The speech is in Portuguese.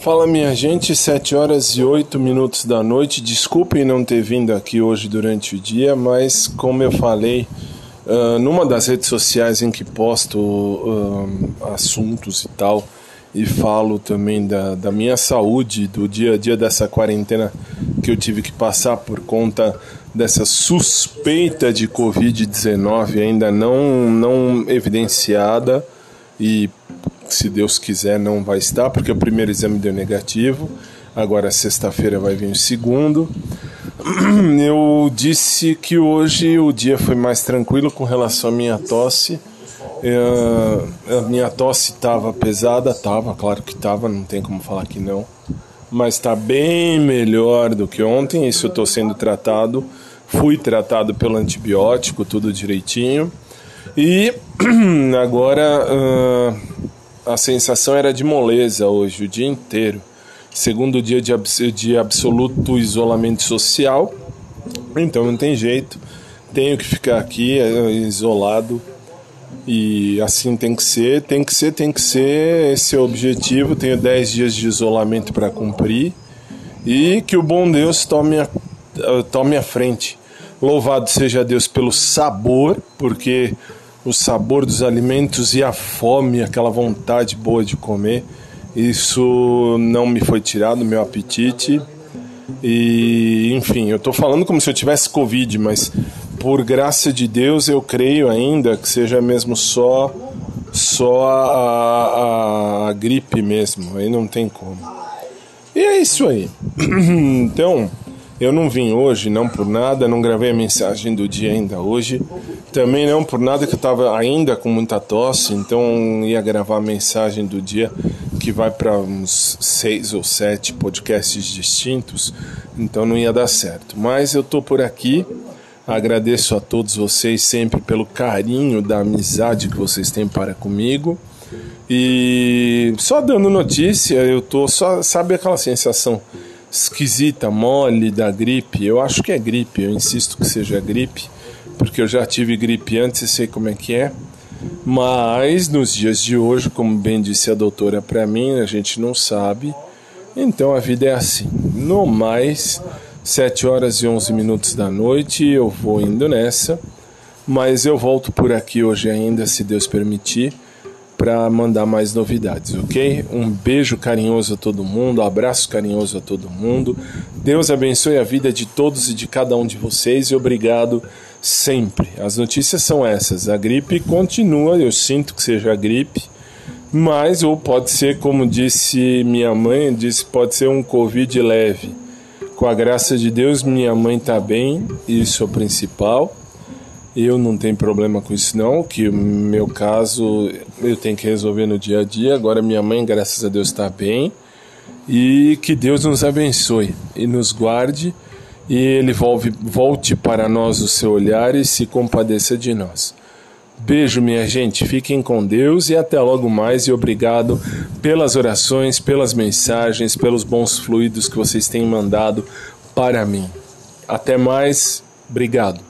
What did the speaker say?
Fala minha gente, 7 horas e 8 minutos da noite. Desculpem não ter vindo aqui hoje durante o dia, mas como eu falei, uh, numa das redes sociais em que posto uh, assuntos e tal, e falo também da, da minha saúde, do dia a dia dessa quarentena que eu tive que passar por conta dessa suspeita de Covid-19 ainda não, não evidenciada e se Deus quiser não vai estar, porque o primeiro exame deu negativo, agora sexta-feira vai vir o segundo. Eu disse que hoje o dia foi mais tranquilo com relação à minha tosse. É, a minha tosse estava pesada, estava, claro que estava, não tem como falar que não, mas está bem melhor do que ontem. Isso eu estou sendo tratado, fui tratado pelo antibiótico, tudo direitinho. E agora uh, a sensação era de moleza hoje, o dia inteiro. Segundo dia de, de absoluto isolamento social, então não tem jeito, tenho que ficar aqui é, isolado e assim tem que ser, tem que ser, tem que ser, esse é o objetivo. Tenho 10 dias de isolamento para cumprir e que o bom Deus tome a, tome a frente. Louvado seja Deus pelo sabor, porque o sabor dos alimentos e a fome, aquela vontade boa de comer. Isso não me foi tirado, meu apetite. E, enfim, eu estou falando como se eu tivesse Covid, mas por graça de Deus eu creio ainda que seja mesmo só só a, a, a gripe mesmo, aí não tem como. E é isso aí. então, eu não vim hoje, não por nada, não gravei a mensagem do dia ainda hoje. Também não por nada que eu estava ainda com muita tosse, então ia gravar a mensagem do dia que vai para uns seis ou sete podcasts distintos, então não ia dar certo. Mas eu tô por aqui. Agradeço a todos vocês sempre pelo carinho da amizade que vocês têm para comigo. E só dando notícia, eu tô só sabe aquela sensação esquisita, mole da gripe. Eu acho que é gripe, eu insisto que seja gripe, porque eu já tive gripe antes e sei como é que é. Mas nos dias de hoje, como bem disse a doutora para mim, a gente não sabe. Então a vida é assim. No mais, 7 horas e 11 minutos da noite, eu vou indo nessa. Mas eu volto por aqui hoje ainda, se Deus permitir para mandar mais novidades, ok? Um beijo carinhoso a todo mundo, um abraço carinhoso a todo mundo. Deus abençoe a vida de todos e de cada um de vocês e obrigado sempre. As notícias são essas: a gripe continua, eu sinto que seja a gripe, mas ou pode ser, como disse minha mãe, disse pode ser um covid leve. Com a graça de Deus, minha mãe está bem, isso é o principal. Eu não tenho problema com isso não, que o meu caso eu tenho que resolver no dia a dia. Agora minha mãe, graças a Deus, está bem. E que Deus nos abençoe e nos guarde e Ele volte, volte para nós o seu olhar e se compadeça de nós. Beijo, minha gente. Fiquem com Deus e até logo mais. E obrigado pelas orações, pelas mensagens, pelos bons fluidos que vocês têm mandado para mim. Até mais. Obrigado.